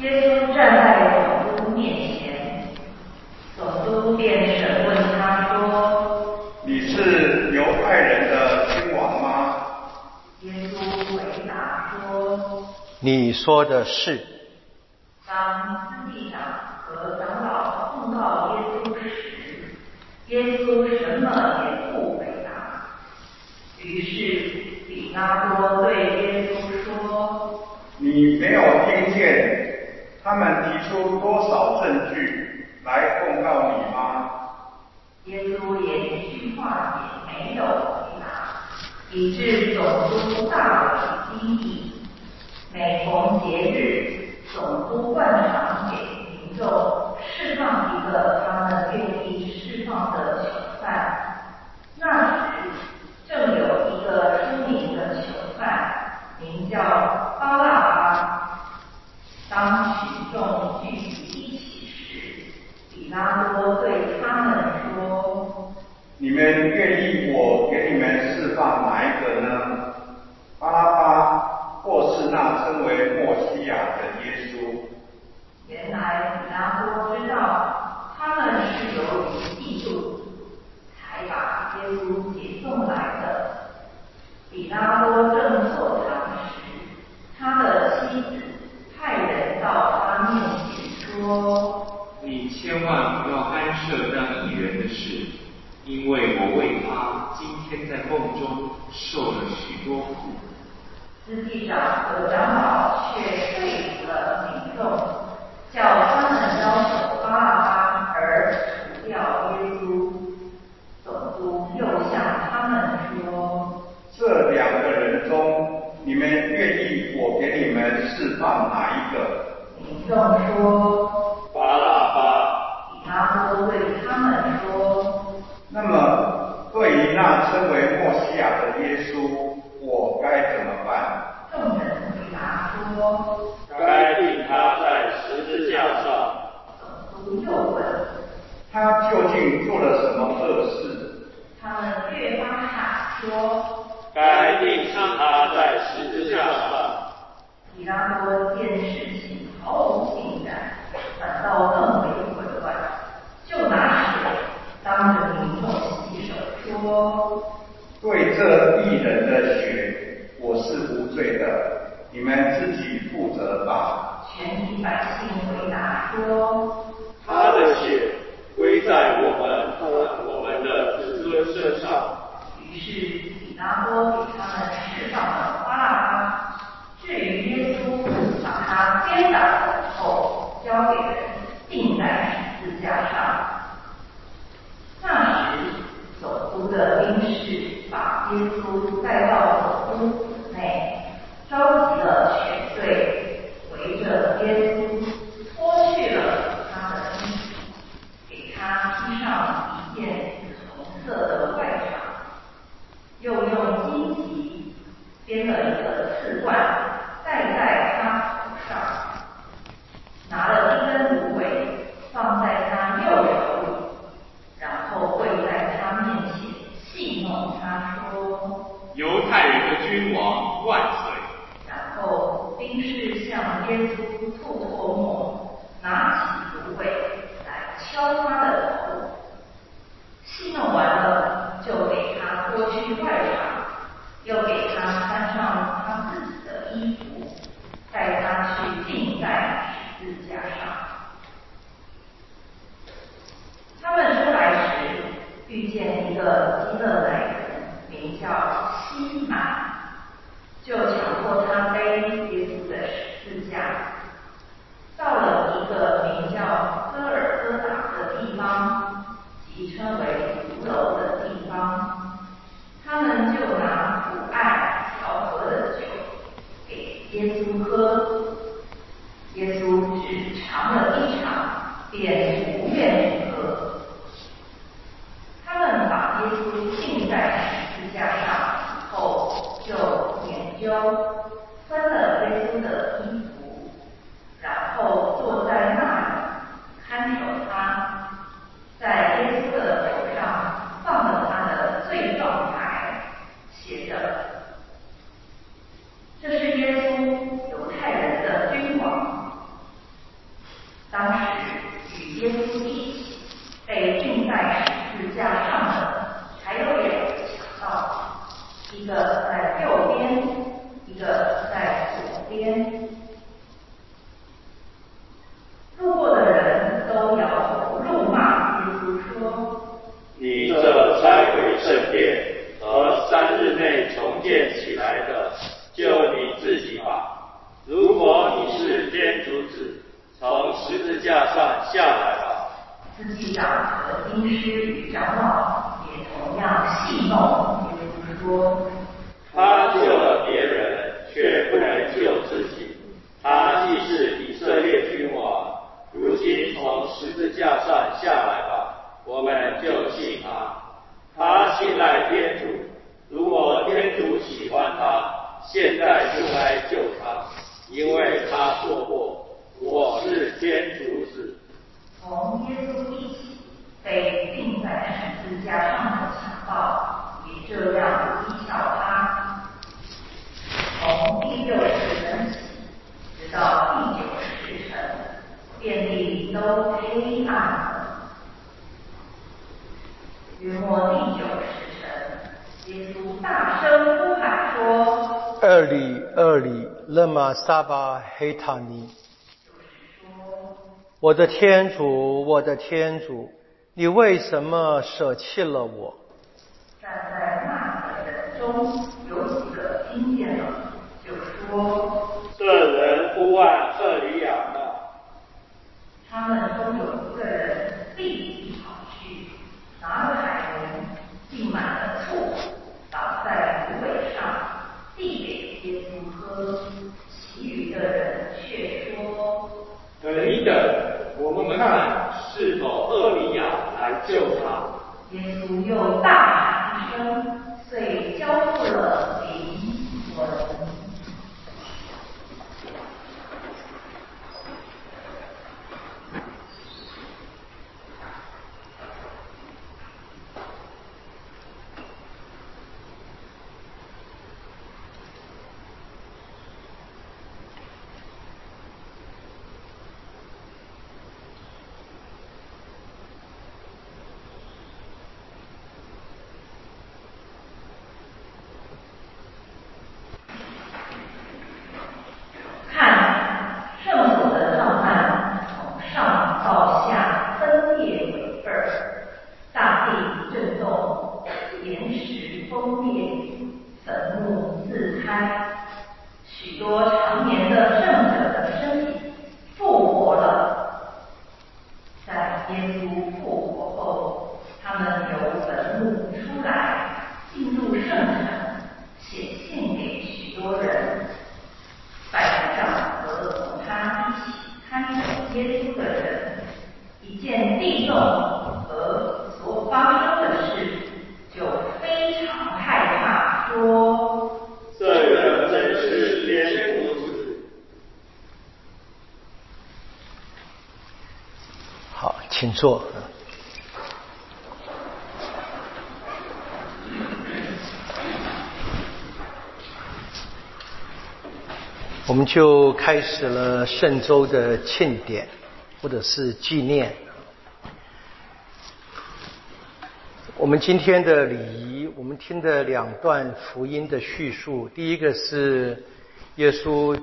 耶稣站在总督面前，总督便审问他说：“你是犹太人的君王吗？”耶稣回答说：“你说的是。”当密达和长老控告耶稣时，耶稣什么也不回答。于是比拉多对耶稣说：“你没有听见？”他们提出多少证据来控告你吗？耶稣连一句话也没有回答，以致总督大为惊异。每逢节日，总督问他。因为我为他今天在梦中受了许多苦，实际上和长老。说：“该定他在十字架上。”不又问：“他究竟做了什么恶事？”他们越发喊说：“该定上他在十字架上。”比拉多见事情毫无进展，反倒更为混乱，就拿水当着民众洗手说：“对这一人的血，我是无罪的。”你们自己负责吧。全体百姓回答说一个在六。萨巴黑塔尼。”我的天主，我的天主，你为什么舍弃了我？做，我们就开始了圣周的庆典，或者是纪念。我们今天的礼仪，我们听的两段福音的叙述，第一个是耶稣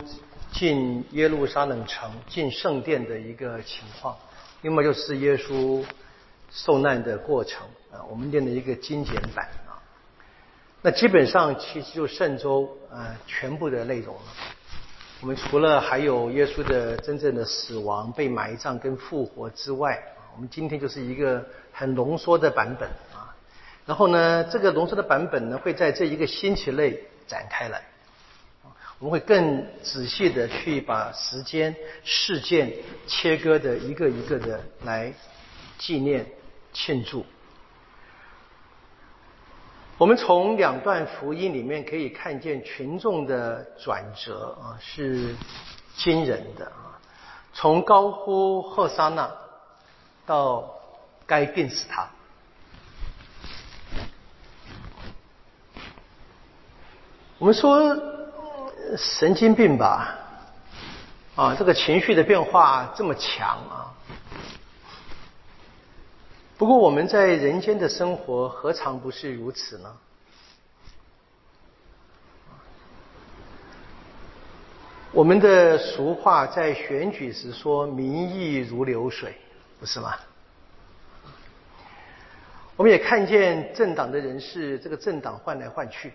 进耶路撒冷城、进圣殿的一个情况，另外就是耶稣受难的过程啊。我们念的一个精简版啊。那基本上其实就圣周啊全部的内容了。我们除了还有耶稣的真正的死亡、被埋葬跟复活之外，啊，我们今天就是一个很浓缩的版本啊。然后呢，这个浓缩的版本呢，会在这一个星期内展开来。我们会更仔细的去把时间、事件切割的一个一个的来纪念、庆祝。我们从两段福音里面可以看见群众的转折啊，是惊人的啊。从高呼赫沙那到该病死他，我们说神经病吧，啊，这个情绪的变化这么强啊。不过我们在人间的生活何尝不是如此呢？我们的俗话在选举时说“民意如流水”，不是吗？我们也看见政党的人士，这个政党换来换去，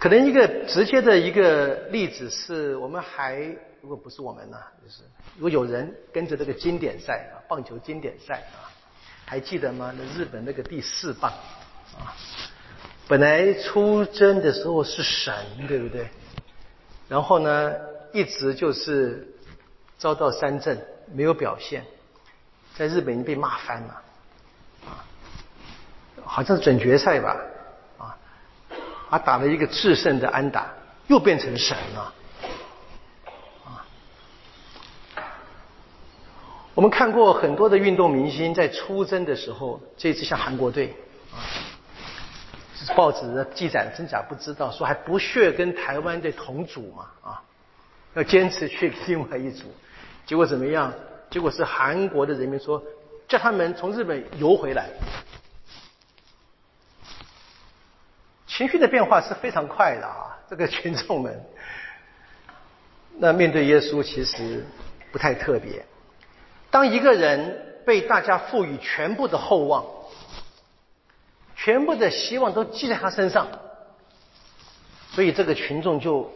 可能一个直接的一个例子是我们还如果不是我们呢，就是如果有人跟着这个经典赛啊，棒球经典赛啊，还记得吗？那日本那个第四棒啊，本来出征的时候是神，对不对？然后呢，一直就是遭到三振，没有表现，在日本已经被骂翻了啊，好像是准决赛吧。他打了一个制胜的安打，又变成神了。啊，我们看过很多的运动明星在出征的时候，这次像韩国队，啊，报纸的记载真假不知道，说还不屑跟台湾队同组嘛，啊，要坚持去另外一组，结果怎么样？结果是韩国的人民说，叫他们从日本游回来。情绪的变化是非常快的啊！这个群众们，那面对耶稣其实不太特别。当一个人被大家赋予全部的厚望，全部的希望都记在他身上，所以这个群众就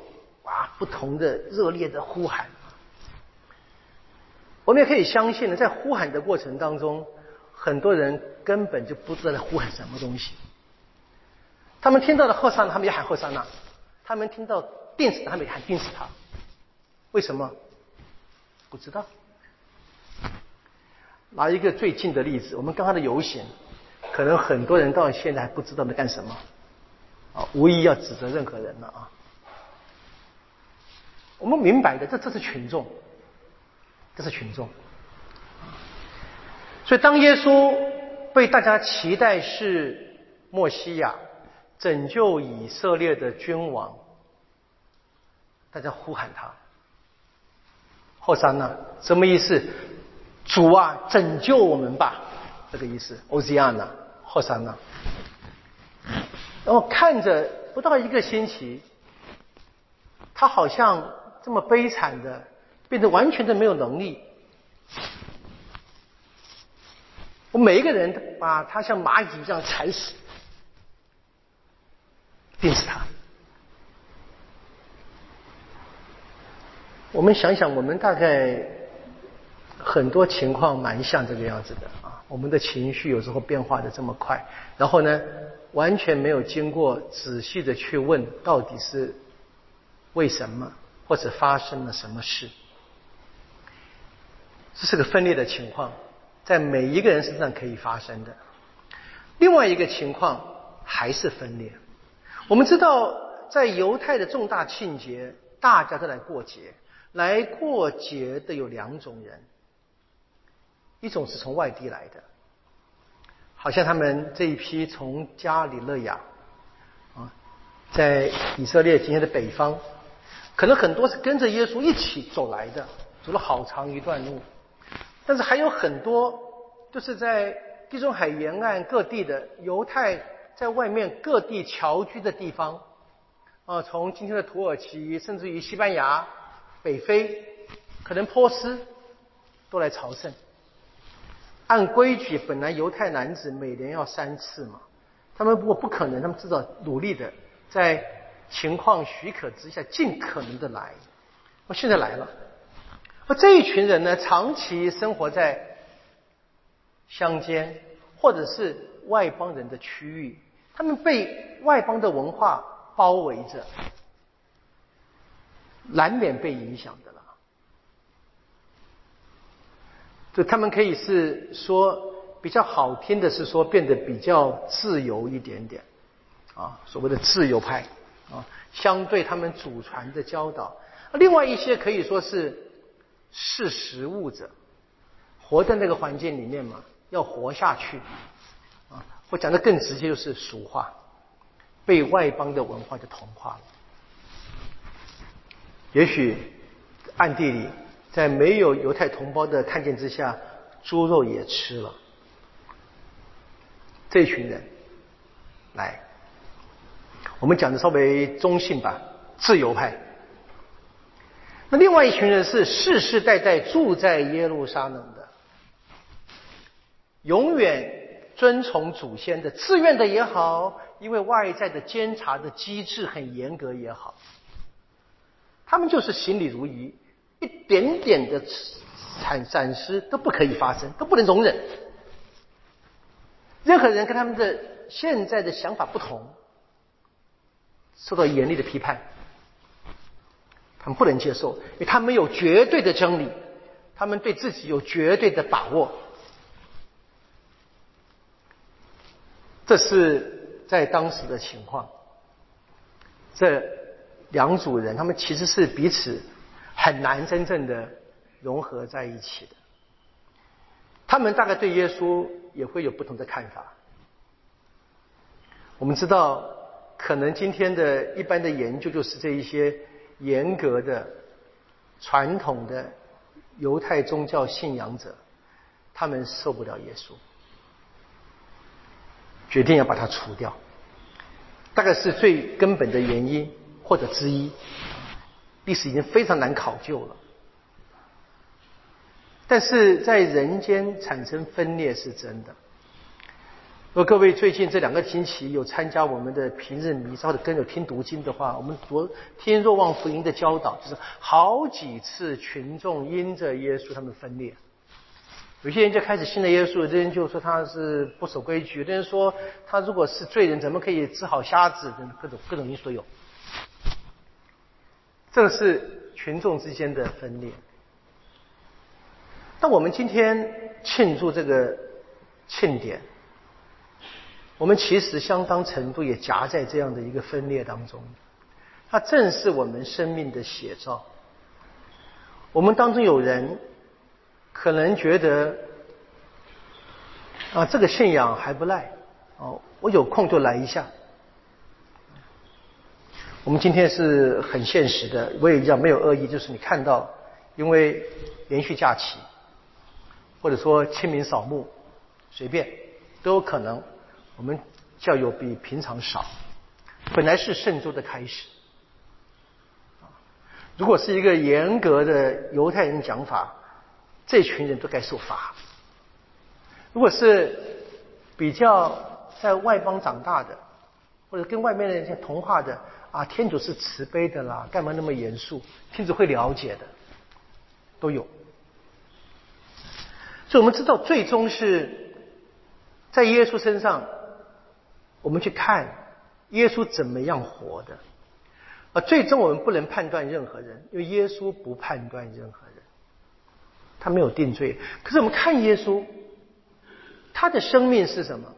啊不同的热烈的呼喊。我们也可以相信呢，在呼喊的过程当中，很多人根本就不知道在呼喊什么东西。他们听到了赫山，他们也喊赫桑娜；他们听到定死，他们也喊定死他。为什么？不知道。拿一个最近的例子，我们刚刚的游行，可能很多人到现在还不知道在干什么。啊，无意要指责任何人了啊。我们明白的，这这是群众，这是群众。所以，当耶稣被大家期待是墨西亚。拯救以色列的君王，大家呼喊他。后三呢？什么意思？主啊，拯救我们吧！这个意思。欧西亚呢？后三呢？然后看着不到一个星期，他好像这么悲惨的，变得完全的没有能力。我每一个人把他像蚂蚁一样踩死。定死他。我们想想，我们大概很多情况蛮像这个样子的啊。我们的情绪有时候变化的这么快，然后呢，完全没有经过仔细的去问到底是为什么，或者发生了什么事。这是个分裂的情况，在每一个人身上可以发生的。另外一个情况还是分裂。我们知道，在犹太的重大庆节，大家都来过节。来过节的有两种人，一种是从外地来的，好像他们这一批从加里勒亚啊，在以色列今天的北方，可能很多是跟着耶稣一起走来的，走了好长一段路。但是还有很多都是在地中海沿岸各地的犹太。在外面各地侨居的地方，啊，从今天的土耳其，甚至于西班牙、北非，可能波斯，都来朝圣。按规矩，本来犹太男子每年要三次嘛，他们不过不可能，他们至少努力的在情况许可之下，尽可能的来。我现在来了，而这一群人呢，长期生活在乡间，或者是外邦人的区域。他们被外邦的文化包围着，难免被影响的了。就他们可以是说比较好听的是说变得比较自由一点点，啊，所谓的自由派啊，相对他们祖传的教导。另外一些可以说是识时务者，活在那个环境里面嘛，要活下去。我讲的更直接，就是俗化，被外邦的文化就同化了。也许暗地里，在没有犹太同胞的看见之下，猪肉也吃了。这群人来，我们讲的稍微中性吧，自由派。那另外一群人是世世代代住在耶路撒冷的，永远。遵从祖先的，自愿的也好，因为外在的监察的机制很严格也好，他们就是行礼如仪，一点点的闪闪失都不可以发生，都不能容忍。任何人跟他们的现在的想法不同，受到严厉的批判，他们不能接受，因为他们有绝对的真理，他们对自己有绝对的把握。这是在当时的情况，这两组人，他们其实是彼此很难真正的融合在一起的。他们大概对耶稣也会有不同的看法。我们知道，可能今天的一般的研究就是这一些严格的、传统的犹太宗教信仰者，他们受不了耶稣。决定要把它除掉，大概是最根本的原因或者之一。历史已经非常难考究了，但是在人间产生分裂是真的。如果各位最近这两个星期有参加我们的平日弥撒的跟着听读经的话，我们读听若望福音的教导，就是好几次群众因着耶稣他们分裂。有些人就开始信了耶稣，有些人就说他是不守规矩，有的人说他如果是罪人，怎么可以治好瞎子？等各种各种因素都有。这是群众之间的分裂。那我们今天庆祝这个庆典，我们其实相当程度也夹在这样的一个分裂当中。它正是我们生命的写照。我们当中有人。可能觉得啊，这个信仰还不赖哦，我有空就来一下。我们今天是很现实的，我也讲没有恶意，就是你看到，因为连续假期，或者说清明扫墓，随便都有可能，我们教友比平常少。本来是圣周的开始，如果是一个严格的犹太人讲法。这群人都该受罚。如果是比较在外邦长大的，或者跟外面的人同化的啊，天主是慈悲的啦，干嘛那么严肃？天主会了解的，都有。所以我们知道，最终是在耶稣身上，我们去看耶稣怎么样活的。啊，最终我们不能判断任何人，因为耶稣不判断任何。他没有定罪，可是我们看耶稣，他的生命是什么？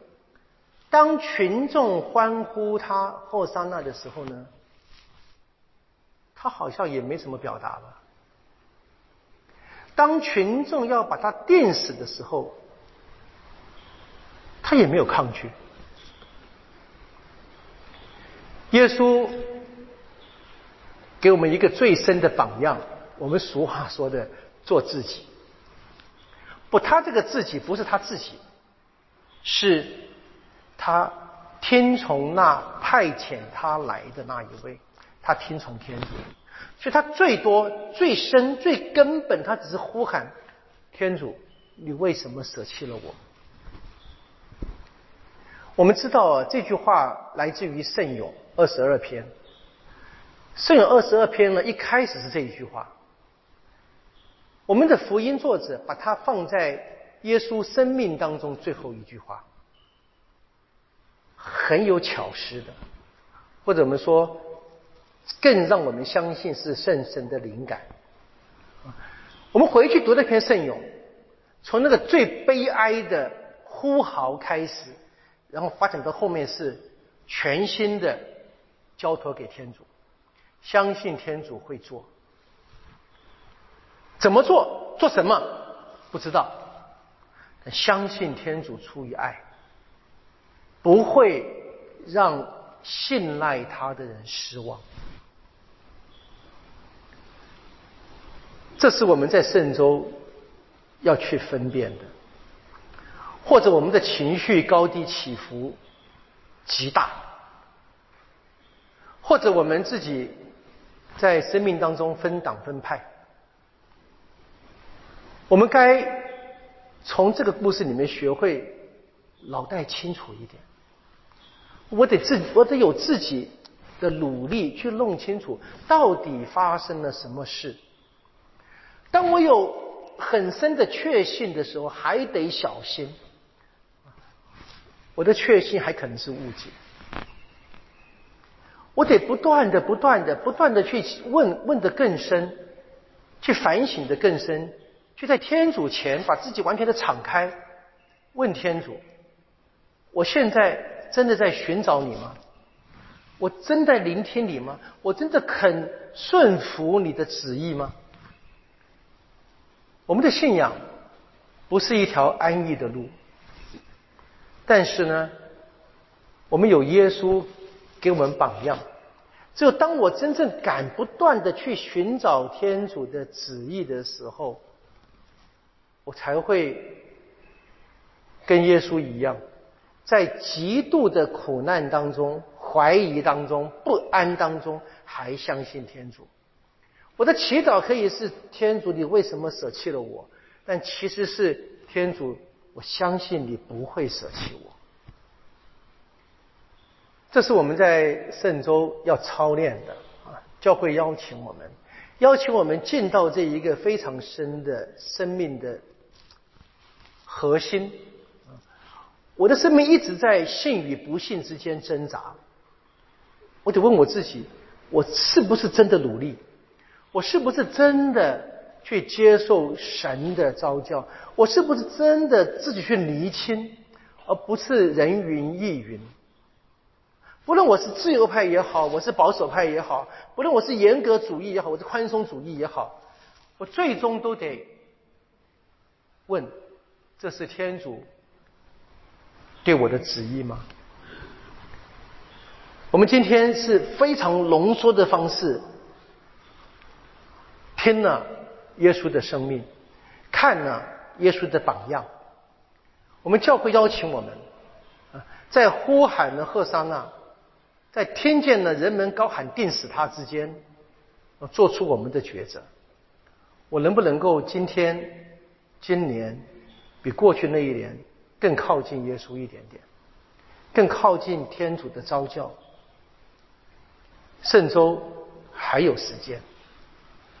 当群众欢呼他后桑那的时候呢，他好像也没什么表达吧。当群众要把他电死的时候，他也没有抗拒。耶稣给我们一个最深的榜样，我们俗话说的“做自己”。他这个自己不是他自己，是他听从那派遣他来的那一位，他听从天主，所以他最多、最深、最根本，他只是呼喊天主：“你为什么舍弃了我？”我们知道这句话来自于圣咏二十二篇，圣咏二十二篇呢，一开始是这一句话。我们的福音作者把它放在耶稣生命当中最后一句话，很有巧思的，或者我们说，更让我们相信是圣神的灵感。我们回去读那篇圣咏，从那个最悲哀的呼嚎开始，然后发展到后面是全新的交托给天主，相信天主会做。怎么做？做什么？不知道。相信天主出于爱，不会让信赖他的人失望。这是我们在圣周要去分辨的。或者我们的情绪高低起伏极大，或者我们自己在生命当中分党分派。我们该从这个故事里面学会脑袋清楚一点。我得自，我得有自己的努力去弄清楚到底发生了什么事。当我有很深的确信的时候，还得小心。我的确信还可能是误解。我得不断的、不断的、不断的去问，问的更深，去反省的更深，就在天主前把自己完全的敞开，问天主：我现在真的在寻找你吗？我真的聆听你吗？我真的肯顺服你的旨意吗？我们的信仰不是一条安逸的路。但是呢，我们有耶稣给我们榜样。只有当我真正敢不断的去寻找天主的旨意的时候，我才会跟耶稣一样，在极度的苦难当中、怀疑当中、不安当中，还相信天主。我的祈祷可以是天主，你为什么舍弃了我？但其实是天主。我相信你不会舍弃我，这是我们在圣周要操练的啊。教会邀请我们，邀请我们进到这一个非常深的生命的核心。我的生命一直在信与不信之间挣扎，我得问我自己：我是不是真的努力？我是不是真的？去接受神的召教，我是不是真的自己去厘清，而不是人云亦云？不论我是自由派也好，我是保守派也好，不论我是严格主义也好，我是宽松主义也好，我最终都得问：这是天主对我的旨意吗？我们今天是非常浓缩的方式，听了。耶稣的生命，看了耶稣的榜样。我们教会邀请我们，在呼喊的赫桑那，在听见了人们高喊定死他之间，做出我们的抉择。我能不能够今天、今年，比过去那一年更靠近耶稣一点点，更靠近天主的召教？圣周还有时间，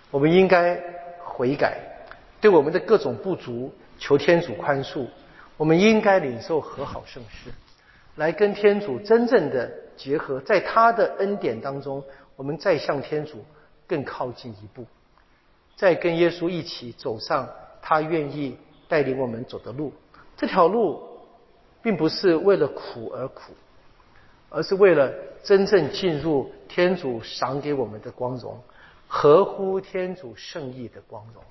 我们应该。悔改，对我们的各种不足求天主宽恕。我们应该领受和好圣事，来跟天主真正的结合，在他的恩典当中，我们再向天主更靠近一步，再跟耶稣一起走上他愿意带领我们走的路。这条路并不是为了苦而苦，而是为了真正进入天主赏给我们的光荣。合乎天主圣意的光荣。